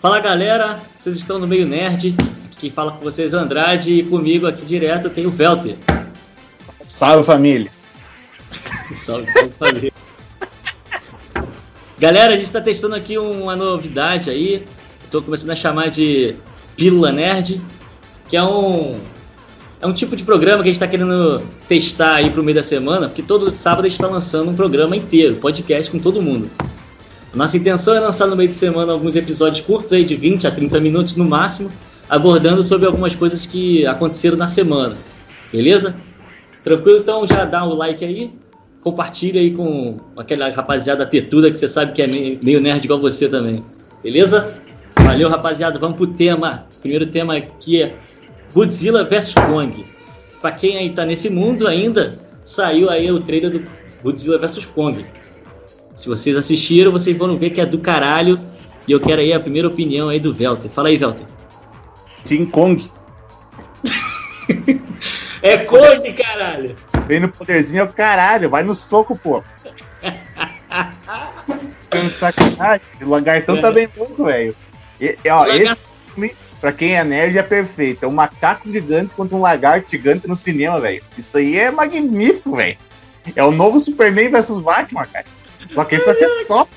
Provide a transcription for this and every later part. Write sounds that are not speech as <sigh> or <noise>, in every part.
Fala galera, vocês estão no meio nerd. Quem fala com vocês é o Andrade e comigo aqui direto tem o Velter. Salve família. <laughs> salve, salve família. Galera, a gente está testando aqui uma novidade aí. Estou começando a chamar de Pílula Nerd, que é um é um tipo de programa que a gente está querendo testar aí pro meio da semana, porque todo sábado a gente está lançando um programa inteiro, podcast com todo mundo. Nossa intenção é lançar no meio de semana alguns episódios curtos aí de 20 a 30 minutos no máximo, abordando sobre algumas coisas que aconteceram na semana. Beleza? Tranquilo? Então já dá um like aí, compartilha aí com aquela rapaziada tetuda que você sabe que é meio nerd igual você também. Beleza? Valeu, rapaziada. Vamos pro tema. primeiro tema aqui é Godzilla vs Kong. Pra quem aí tá nesse mundo ainda, saiu aí o trailer do Godzilla vs Kong. Se vocês assistiram, vocês vão ver que é do caralho. E eu quero aí a primeira opinião aí do Velter. Fala aí, Velter. King Kong. é Kong, caralho. Vem no poderzinho, é o caralho. Vai no soco, pô. Sacanagem. O lagartão é. tá bem louco, velho. Ó, esse filme, pra quem é nerd, é perfeito. É um macaco gigante contra um lagarto gigante no cinema, velho. Isso aí é magnífico, velho. É o novo Superman versus Batman, cara. Só que isso vai ser top.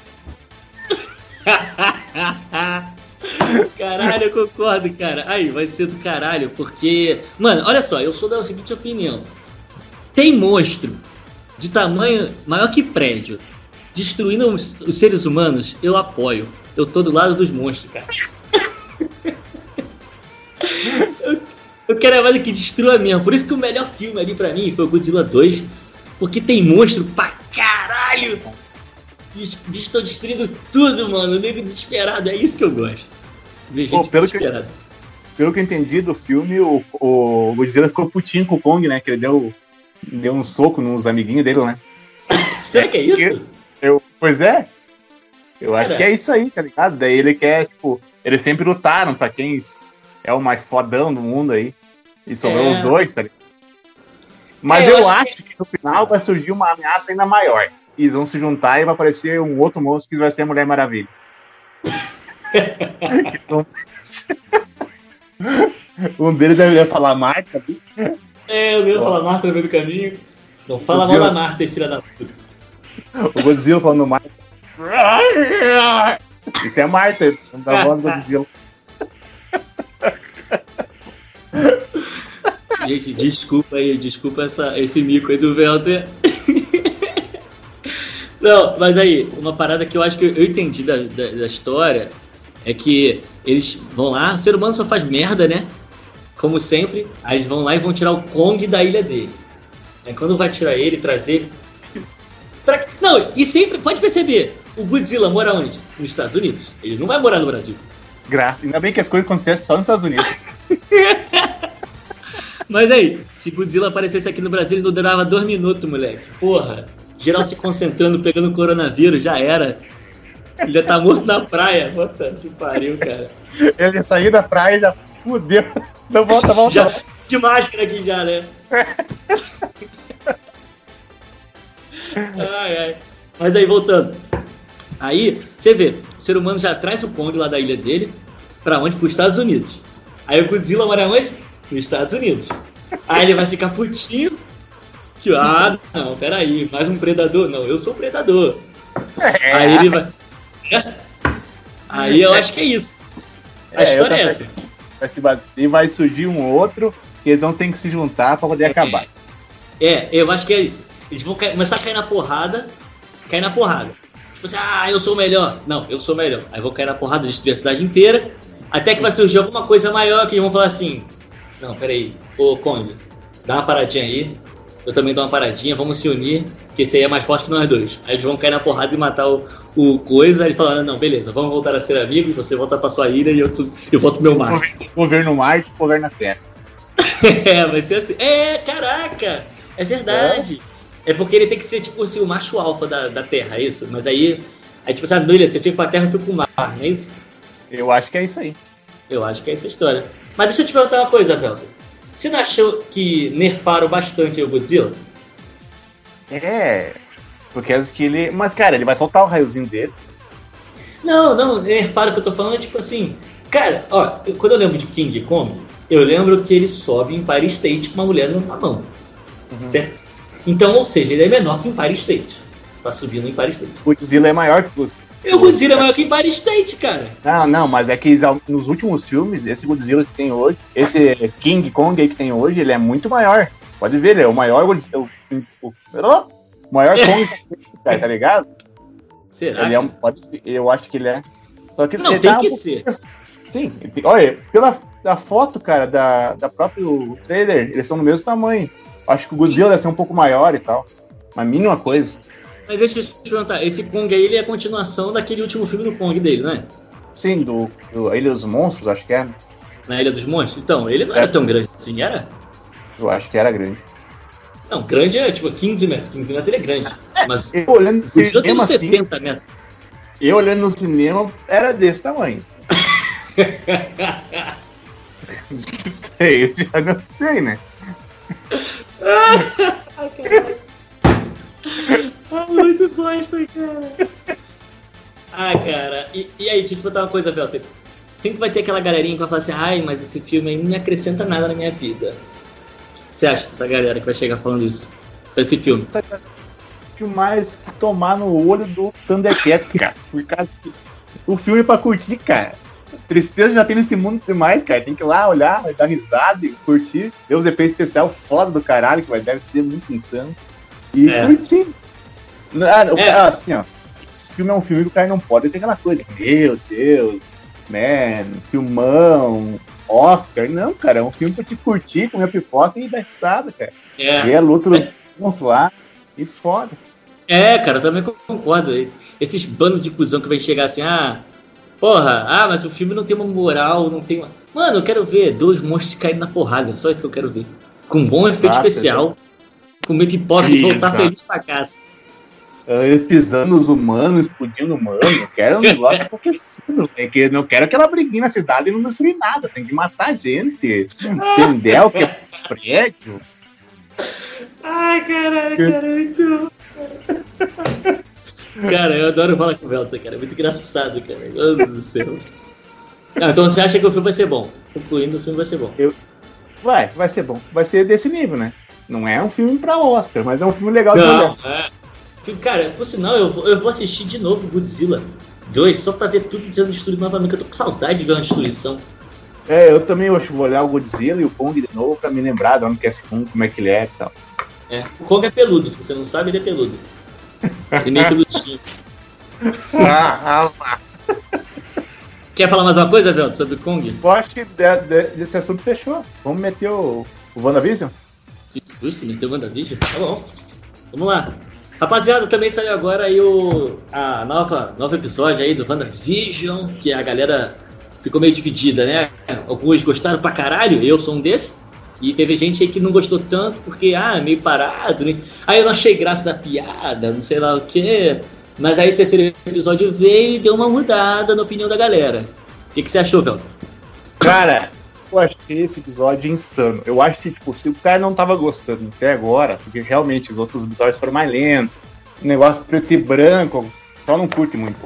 <laughs> Caralho, eu concordo, cara. Aí, vai ser do caralho, porque. Mano, olha só, eu sou da seguinte opinião. Tem monstro de tamanho maior que prédio destruindo os, os seres humanos, eu apoio. Eu tô do lado dos monstros, cara. <laughs> eu, eu quero mais que destrua mesmo. Por isso que o melhor filme ali pra mim foi o Godzilla 2. Porque tem monstro pra caralho. Estão destruindo tudo, mano. O nego desesperado, é isso que eu gosto. Ver gente Pô, pelo desesperada. Que, pelo que eu entendi do filme, o, o Godzilla ficou putinho com o Kong, né? Que ele deu, deu um soco nos amiguinhos dele, né? <laughs> Será que é isso? Eu, pois é. Eu Cara. acho que é isso aí, tá ligado? Daí ele quer, tipo, eles sempre lutaram pra quem é o mais fodão do mundo aí. E sobrou é. os dois, tá ligado? Mas é, eu, eu, acho, acho que... que no final vai surgir uma ameaça ainda maior e vão se juntar e vai aparecer um outro monstro que vai ser a Mulher Maravilha. <laughs> um deles deve falar Marta. É, eu devo falar Marta no meio do caminho. Não fala mal da Marta, filha da puta. O Godzilla falando Marta. Isso é Marta, da voz do Godzilla. Gente, desculpa aí, desculpa essa, esse mico aí do Velter. Não, mas aí, uma parada que eu acho que eu entendi da, da, da, história é que eles vão lá, o ser humano só faz merda, né? Como sempre, aí eles vão lá e vão tirar o Kong da ilha dele. Aí quando vai tirar ele, trazer. <laughs> Pra... Não, e sempre, pode perceber, o Godzilla mora onde? Nos Estados Unidos. Ele não vai morar no Brasil. Graças. Ainda bem que as coisas acontecem só nos Estados Unidos. <laughs> Mas aí, se Godzilla aparecesse aqui no Brasil, ele não durava dois minutos, moleque. Porra geral se concentrando, pegando coronavírus, já era. Ele já tá morto na praia. Puta que pariu, cara. Ele ia sair da praia já fudeu. Não volta, volta. Já, de máscara aqui já, né? ai, ai. Mas aí, voltando. Aí, você vê, o ser humano já traz o Kong lá da ilha dele pra onde? Pros Estados Unidos. Aí o Godzilla mora onde? Nos Estados Unidos. Aí ele vai ficar putinho que, ah, não, peraí, mais um predador? Não, eu sou o predador. É. Aí ele vai. <laughs> Aí eu acho que é isso. A é, história é essa. Vai se bater, vai surgir um outro e eles vão ter que se juntar pra poder é. acabar. É, eu acho que é isso. Eles vão começar a cair na porrada, cair na porrada. Tipo assim, ah, eu sou o melhor. Não, eu sou o melhor. Aí vou cair na porrada, destruir a cidade inteira. Até que vai surgir alguma coisa maior que eles vão falar assim: Não, peraí, ô Conde, dá uma paradinha aí eu também dou uma paradinha, vamos se unir, que esse aí é mais forte que nós dois. Aí eles vão cair na porrada e matar o, o coisa, aí falando, não, beleza, vamos voltar a ser amigos, você volta pra sua ilha e eu, eu volto pro meu mar. Governo Marte, governo Terra. <laughs> é, vai ser assim. É, caraca! É verdade. É. é. porque ele tem que ser, tipo assim, o macho alfa da, da Terra, é isso? Mas aí, aí tipo, sabe, ilha, você fica com a Terra e fica com o mar, não é isso? Eu acho que é isso aí. Eu acho que é essa história. Mas deixa eu te perguntar uma coisa, Velton. Você não achou que nerfaram bastante o Godzilla? É, porque que ele. Mas, cara, ele vai soltar o raiozinho dele. Não, não, faro que eu tô falando é tipo assim. Cara, ó, quando eu lembro de King Kong, eu lembro que ele sobe em Empire State com uma mulher na mão. Uhum. Certo? Então, ou seja, ele é menor que o Empire State. Tá subindo no Empire State. O Godzilla é maior que o o Godzilla é maior que Empire State, cara. Não, não, mas é que nos últimos filmes, esse Godzilla que tem hoje, esse King Kong aí que tem hoje, ele é muito maior. Pode ver, ele é o maior Godzilla. O, o, o maior <laughs> Kong, tá, tá ligado? Será? Ele é um, pode, eu acho que ele é. Só que não, tem que um ser. Sim, olha, pela da foto, cara, da, da próprio trailer, eles são do mesmo tamanho. Acho que o Godzilla deve ser um pouco maior e tal. Uma mínima coisa. Mas deixa eu te perguntar, esse Kong aí ele é a continuação daquele último filme do Kong dele, né? Sim, do, do Ilha dos Monstros, acho que é. Na Ilha dos Monstros? Então, ele não era tão grande assim, era? Eu acho que era grande. Não, grande é tipo 15 metros. 15 metros ele é grande. Mas eu olhando no cinema, tem 70 assim, metros. Eu olhando no cinema era desse tamanho. <laughs> <laughs> eu já não sei, né? ah, muito bosta, cara. Ah, cara. E, e aí, deixa eu te botar uma coisa, Belter. Sempre vai ter aquela galerinha que vai falar assim, ai, mas esse filme aí não me acrescenta nada na minha vida. Você acha dessa galera que vai chegar falando isso? Esse filme? O mais que tomar no olho do Thundercats, <laughs> cara. Por causa o filme é pra curtir, cara. Tristeza já tem nesse mundo demais, cara. Tem que ir lá olhar, dar risada e curtir. Ver os efeitos especiais foda do caralho, que vai, deve ser muito insano. E é. curtir. Ah, o é. cara, assim, ó. Esse filme é um filme que o cara não pode ter aquela coisa. Meu Deus, né? Filmão, Oscar. Não, cara, é um filme pra te curtir, comer pipoca e dar risada, cara. É. E é luta dos é. lá e foda. É, cara, eu também concordo. Esses bandos de cuzão que vai chegar assim, ah, porra, ah, mas o filme não tem uma moral, não tem uma. Mano, eu quero ver dois monstros caindo na porrada, só isso que eu quero ver. Com um bom efeito Exato, especial, comer pipoca e voltar feliz pra casa. Ah, eles pisando nos humanos, explodindo humano. Eu quero um negócio acontecido, é que não quero aquela briguinha na cidade e não destruir nada. Tem que matar gente. Entendeu? Que é prédio. Ai, caralho, cara, muito. Cara, eu adoro falar com o Velta, cara. É muito engraçado, cara. Meu Deus do céu. Ah, então você acha que o filme vai ser bom? Concluindo, o filme vai ser bom. Eu... Vai, vai ser bom. Vai ser desse nível, né? Não é um filme pra Oscar, mas é um filme legal de Não, É. Cara, por sinal, eu vou, eu vou assistir de novo Godzilla 2, só pra ver tudo sendo destruído novamente, eu tô com saudade de ver uma destruição. É, eu também acho, vou olhar o Godzilla e o Kong de novo pra me lembrar de onde que é esse Kong, como é que ele é e tal. É, o Kong é peludo, se você não sabe, ele é peludo. Ele é meio peludinho. ah, ah, Quer falar mais uma coisa, Velto, sobre Kong? Eu acho que de, de, desse assunto fechou. Vamos meter o, o WandaVision? Que susto, meter o WandaVision? Tá bom. Vamos lá. Rapaziada, também saiu agora aí o a nova novo episódio aí do WandaVision, que a galera ficou meio dividida, né? Alguns gostaram pra caralho, eu sou um desses. E teve gente aí que não gostou tanto porque, ah, meio parado, né? Aí eu não achei graça da piada, não sei lá o quê. Mas aí o terceiro episódio veio e deu uma mudada na opinião da galera. O que, que você achou, Velton? Cara, eu achei esse episódio insano. Eu acho que, tipo, se o cara não tava gostando até agora, porque realmente os outros episódios foram mais lentos, o negócio preto e branco, só não curte muito.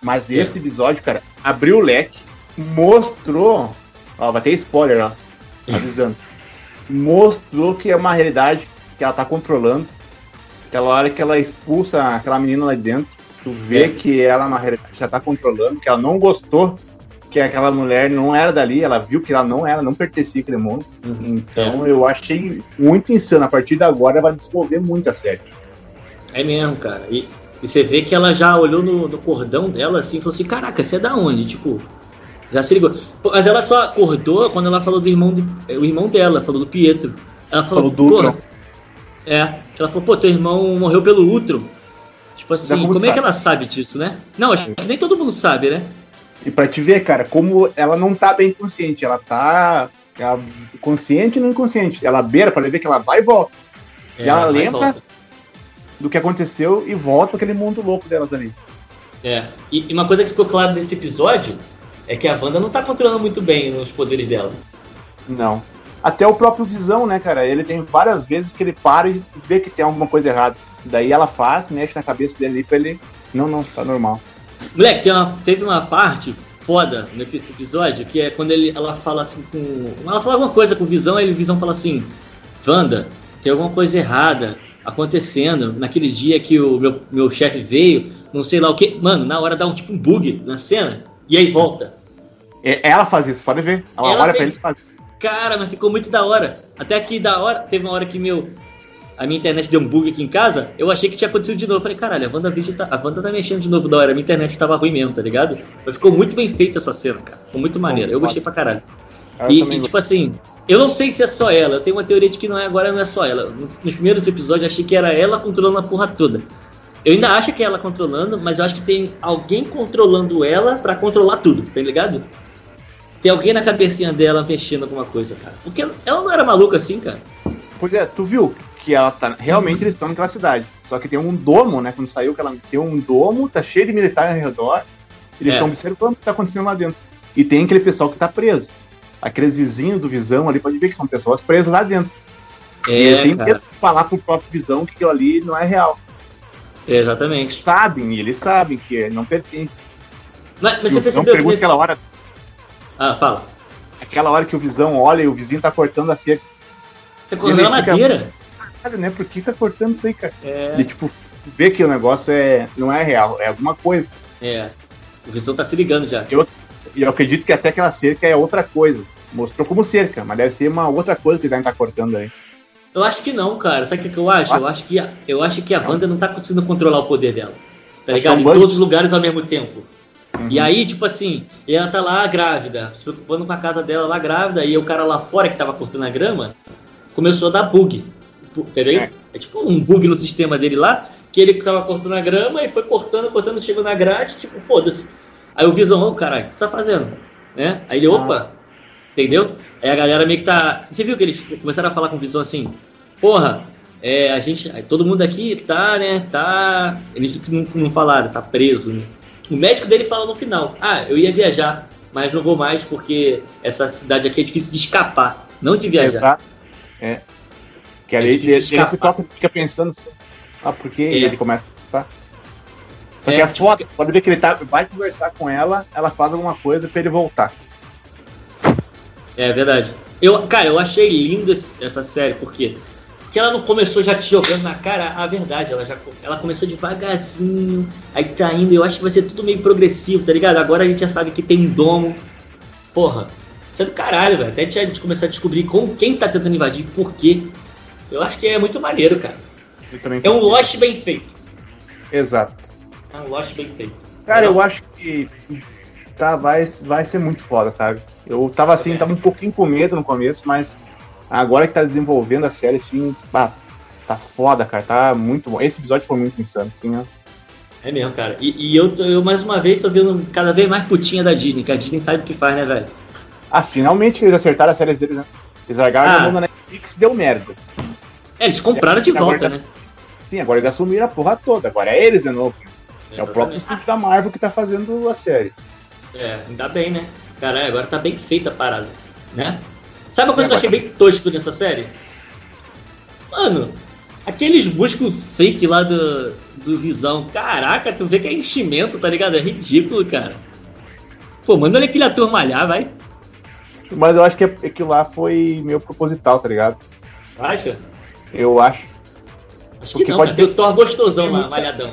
Mas é. esse episódio, cara, abriu o leque, mostrou. Ó, vai ter spoiler, ó. Avisando. mostrou que é uma realidade que ela tá controlando. Aquela hora que ela expulsa aquela menina lá dentro, tu vê é. que ela na realidade já tá controlando, que ela não gostou que aquela mulher não era dali, ela viu que ela não era, não pertencia àquele mundo. Uhum. Então é. eu achei muito insano. A partir de agora ela vai desenvolver muito a série. É mesmo, cara. E, e você vê que ela já olhou no, no, cordão dela assim e falou assim: Caraca, você é da onde? Tipo, já se ligou. Mas ela só acordou quando ela falou do irmão, do, o irmão dela, falou do Pietro. Ela falou, falou do É. Ela falou: Pô, teu irmão morreu pelo útero. Tipo assim, como sabe. é que ela sabe disso, né? Não, acho que nem todo mundo sabe, né? E pra te ver, cara, como ela não tá bem consciente, ela tá ela, consciente e não inconsciente. Ela beira para ver que ela vai e volta. É, e ela lembra do que aconteceu e volta para aquele mundo louco delas ali. É, e, e uma coisa que ficou clara nesse episódio é que a Wanda não tá controlando muito bem os poderes dela. Não. Até o próprio Visão, né, cara? Ele tem várias vezes que ele para e vê que tem alguma coisa errada. Daí ela faz, mexe na cabeça dele pra ele. Não, não, tá normal. Moleque, tem uma, teve uma parte foda nesse episódio que é quando ele, ela fala assim com. Ela fala alguma coisa com Visão, aí o Visão fala assim: Wanda, tem alguma coisa errada acontecendo naquele dia que o meu, meu chefe veio, não sei lá o que. Mano, na hora dá um tipo um bug na cena e aí volta. É, ela faz isso, pode ver. Ela, ela olha fez... pra ele e faz isso. Cara, mas ficou muito da hora. Até aqui da hora, teve uma hora que meu. A minha internet deu um bug aqui em casa, eu achei que tinha acontecido de novo. Eu falei, caralho, a Wanda, tá, a Wanda tá mexendo de novo da hora. A minha internet tava ruim mesmo, tá ligado? Mas ficou muito bem feita essa cena, cara. Ficou muito maneiro. Eu gostei pra caralho. E, e, tipo assim, eu não sei se é só ela. Eu tenho uma teoria de que não é agora, não é só ela. Nos primeiros episódios, eu achei que era ela controlando a porra toda. Eu ainda acho que é ela controlando, mas eu acho que tem alguém controlando ela para controlar tudo, tá ligado? Tem alguém na cabecinha dela mexendo alguma coisa, cara. Porque ela não era maluca assim, cara. Pois é, tu viu que ela tá. Realmente eles estão naquela cidade. Só que tem um domo, né? Quando saiu, que ela tem um domo, tá cheio de militares ao redor. Eles estão é. observando o que tá acontecendo lá dentro. E tem aquele pessoal que tá preso aqueles vizinhos do Visão ali, pode ver que são pessoas presas lá dentro. É, e medo de falar pro próprio Visão que aquilo ali não é real. É, exatamente. Eles sabem, eles sabem que não pertence. Mas, mas você percebeu que nesse... aquela hora... Ah, fala. Aquela hora que o Visão olha e o vizinho tá cortando a cerca. Tá cortando a madeira? Cara, né? Por que tá cortando isso aí, cara? É... E, tipo, vê que o negócio é, não é real, é alguma coisa. É. O Visão tá se ligando já. Eu, e eu acredito que até aquela cerca é outra coisa. Mostrou como cerca, mas deve ser uma outra coisa que ele estar tá cortando aí. Eu acho que não, cara. Sabe o que eu acho? Eu acho que, a, eu acho que a Wanda não tá conseguindo controlar o poder dela. Tá ligado? É um em todos os lugares ao mesmo tempo. Uhum. E aí, tipo assim, ela tá lá grávida, se preocupando com a casa dela lá grávida, e o cara lá fora que tava cortando a grama começou a dar bug. Entendeu? É. é tipo um bug no sistema dele lá, que ele tava cortando a grama e foi cortando, cortando, chegou na grade, tipo, foda-se. Aí o Visão, oh, caralho, o que você tá fazendo? Né? Aí ele, opa, ah. entendeu? Aí a galera meio que tá. Você viu que eles começaram a falar com o Visão assim, porra, é, a gente. Todo mundo aqui tá, né? Tá. Eles não, não falaram, tá preso, né? O médico dele fala no final, ah, eu ia viajar, mas não vou mais porque essa cidade aqui é difícil de escapar, não de viajar. Exato. É. Que aí é ele, ele, ele fica pensando assim, ah, porque é. ele começa a tá? Só é, que a tipo, foto, pode ver que ele tá, vai conversar com ela, ela faz alguma coisa pra ele voltar. É verdade. Eu, cara, eu achei lindo essa série, por quê? Porque ela não começou já te jogando na cara a verdade, ela já ela começou devagarzinho, aí tá indo, eu acho que vai ser tudo meio progressivo, tá ligado? Agora a gente já sabe que tem domo. Porra, isso é do caralho, velho. Até a gente começar a descobrir com quem tá tentando invadir por quê. Eu acho que é muito maneiro, cara. É um Lost bem feito. Exato. É um Lost bem feito. Cara, eu acho que tá, vai, vai ser muito foda, sabe? Eu tava assim, é. tava um pouquinho com medo no começo, mas agora que tá desenvolvendo a série, assim, bah, tá foda, cara, tá muito bom. Esse episódio foi muito insano, assim, né? É mesmo, cara. E, e eu, eu, mais uma vez, tô vendo cada vez mais putinha da Disney, que a Disney sabe o que faz, né, velho? Ah, finalmente que eles acertaram as séries deles, né? Eles largaram ah. a mão na Netflix deu merda. É, eles compraram de volta, né? Sim, agora eles assumiram a porra toda. Agora é eles de novo. É o próprio estúdio da Marvel que tá fazendo a série. É, ainda bem, né? Caralho, agora tá bem feita a parada, né? Sabe uma coisa que eu achei bem tosco nessa série? Mano, aqueles buscos fake lá do, do Visão. Caraca, tu vê que é enchimento, tá ligado? É ridículo, cara. Pô, manda aquele ator malhar, vai. Mas eu acho que aquilo lá foi meio proposital, tá ligado? Acha? Eu acho. Acho que não, pode ter... o Thor gostosão lá, malhadão.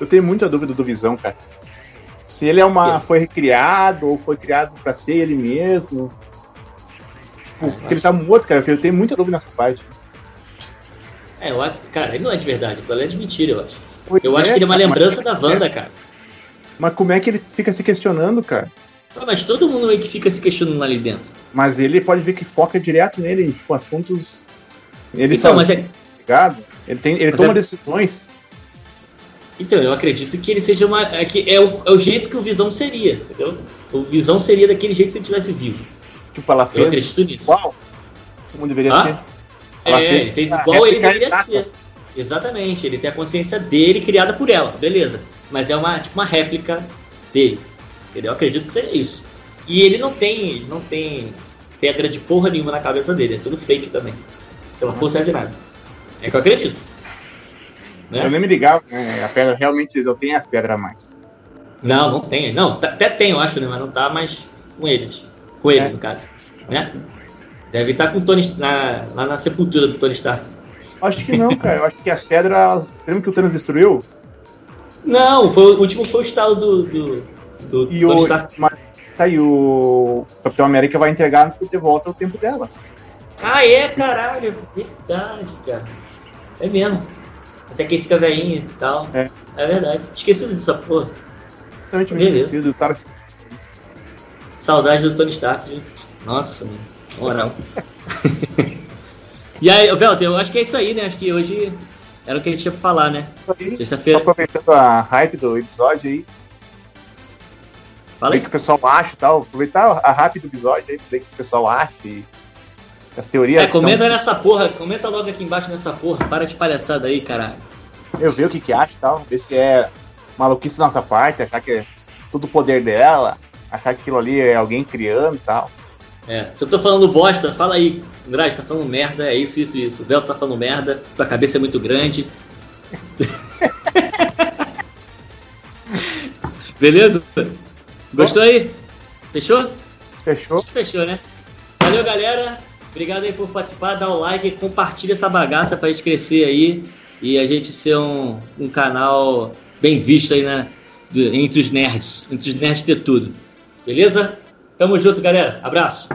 Eu tenho muita dúvida do Visão, cara. Se ele é uma. foi recriado ou foi criado para ser ele mesmo. Tipo, porque ele tá morto, cara. Eu tenho muita dúvida nessa parte. É, eu acho. Cara, ele não é de verdade, aquilo é de mentira, eu acho. Pois eu é, acho que ele é uma lembrança da Wanda, é. cara. Mas como é que ele fica se questionando, cara? Ah, mas todo mundo meio que fica se questionando ali dentro. Mas ele pode ver que foca direto nele, tipo, assuntos. Ele então, mas é... ligado? Ele, tem, ele toma é... decisões então, eu acredito que ele seja uma. É, que é, o, é o jeito que o Visão seria, entendeu? O Visão seria daquele jeito se ele estivesse vivo. Tipo, ela fez. Eu acredito nisso. Igual? Como deveria ah? ser? Ela é, fez, ele fez igual ele deveria ser. Exatamente, ele tem a consciência dele criada por ela, beleza. Mas é uma, tipo, uma réplica dele. Entendeu? Eu acredito que seja isso. E ele não tem. não tem pedra de porra nenhuma na cabeça dele, é tudo fake também. Aquela porra serve de nada. É que eu acredito. Né? Eu nem me ligava, né? A pedra realmente eu tenho as pedras a mais. Não, não tem. Não, tá, até tem, eu acho, né? Mas não tá mais com eles. Com ele, é. no caso. Né? Deve estar tá com o Tony na, lá na sepultura do Tony Stark. Acho que não, cara. Eu acho que as pedras. Lembra que o Thanos destruiu? Não, foi, o último foi o estalo do, do, do e Tony o, Stark. Mas, tá aí, o Capitão América vai entregar de volta o tempo delas. Ah, é, caralho. Verdade, cara. É mesmo. Até quem fica velhinho e tal. É. É verdade. Esqueci dessa porra. Totalmente esquecido. O cara... Saudade do Tony Stark. Nossa, mano. Moral. <laughs> e aí, Velter, eu acho que é isso aí, né? Acho que hoje era o que a gente tinha pra falar, né? Sexta-feira. Aproveitando a hype do episódio aí. Fala aí. que o pessoal acha e tal. Aproveitar a hype do episódio aí, ver o que o pessoal acha e as teorias. É, comenta nessa porra, comenta logo aqui embaixo nessa porra. Para de palhaçada aí, caralho. Eu ver o que que acha e tal, ver se é maluquice da nossa parte, achar que é tudo o poder dela, achar que aquilo ali é alguém criando e tal. É, se eu tô falando bosta, fala aí, Andrade, tá falando merda, é isso, isso, isso. O Vel tá falando merda, tua cabeça é muito grande. <laughs> Beleza? Gostou aí? Fechou? Fechou. Acho que fechou, né? Valeu, galera. Obrigado aí por participar, dá o like, compartilha essa bagaça pra gente crescer aí e a gente ser um, um canal bem visto aí, né? entre os nerds, entre os nerds ter tudo. Beleza? Tamo junto, galera. Abraço.